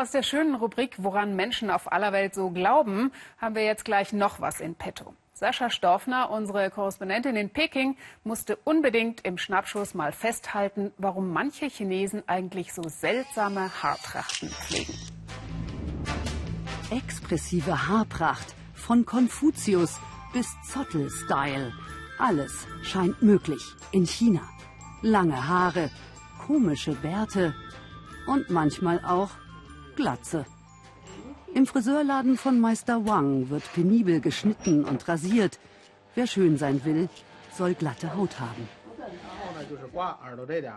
Aus der schönen Rubrik Woran Menschen auf aller Welt so glauben, haben wir jetzt gleich noch was in petto. Sascha Storfner, unsere Korrespondentin in Peking, musste unbedingt im Schnappschuss mal festhalten, warum manche Chinesen eigentlich so seltsame Haartrachten pflegen. Expressive Haarpracht von Konfuzius bis Zottel-Style. Alles scheint möglich in China. Lange Haare, komische Bärte und manchmal auch Glatze. Im Friseurladen von Meister Wang wird penibel geschnitten und rasiert. Wer schön sein will, soll glatte Haut haben.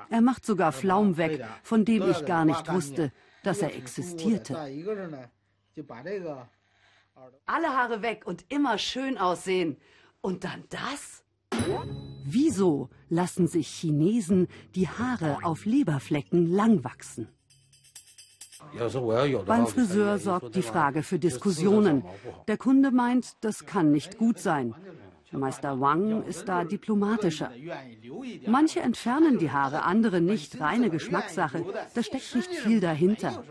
Er macht sogar Flaum weg, von dem ich gar nicht wusste, dass er existierte. Alle Haare weg und immer schön aussehen. Und dann das? Wieso lassen sich Chinesen die Haare auf Leberflecken lang wachsen? Beim Friseur sorgt die Frage für Diskussionen. Der Kunde meint, das kann nicht gut sein. Meister Wang ist da diplomatischer. Manche entfernen die Haare, andere nicht. Reine Geschmackssache. Da steckt nicht viel dahinter.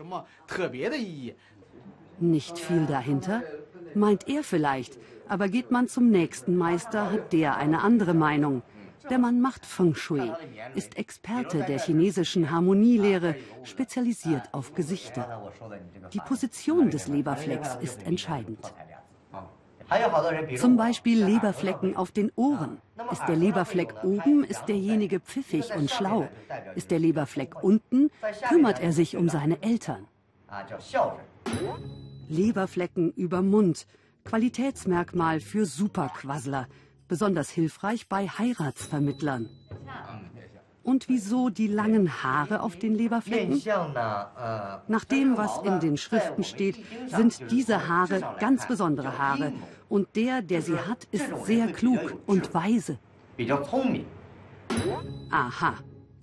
Nicht viel dahinter? Meint er vielleicht. Aber geht man zum nächsten Meister, hat der eine andere Meinung. Der Mann macht Feng Shui, ist Experte der chinesischen Harmonielehre, spezialisiert auf Gesichter. Die Position des Leberflecks ist entscheidend. Zum Beispiel Leberflecken auf den Ohren. Ist der Leberfleck oben, ist derjenige pfiffig und schlau. Ist der Leberfleck unten, kümmert er sich um seine Eltern. Leberflecken über Mund, Qualitätsmerkmal für Superquassler, besonders hilfreich bei Heiratsvermittlern. Und wieso die langen Haare auf den Leberflecken? Nach dem, was in den Schriften steht, sind diese Haare ganz besondere Haare. Und der, der sie hat, ist sehr klug und weise. Aha,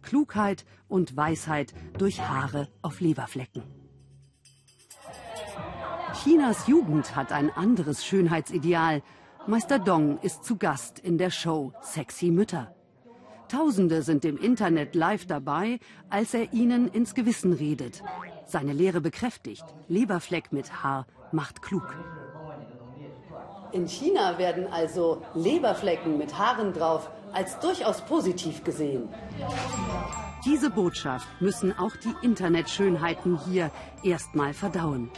Klugheit und Weisheit durch Haare auf Leberflecken. Chinas Jugend hat ein anderes Schönheitsideal. Meister Dong ist zu Gast in der Show Sexy Mütter. Tausende sind im Internet live dabei, als er ihnen ins Gewissen redet. Seine Lehre bekräftigt. Leberfleck mit Haar macht klug. In China werden also Leberflecken mit Haaren drauf als durchaus positiv gesehen. Diese Botschaft müssen auch die Internetschönheiten hier erstmal verdauen.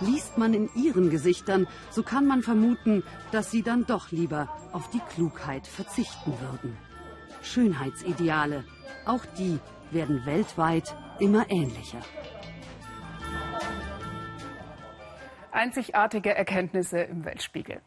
Liest man in ihren Gesichtern, so kann man vermuten, dass sie dann doch lieber auf die Klugheit verzichten würden. Schönheitsideale, auch die werden weltweit immer ähnlicher. Einzigartige Erkenntnisse im Weltspiegel.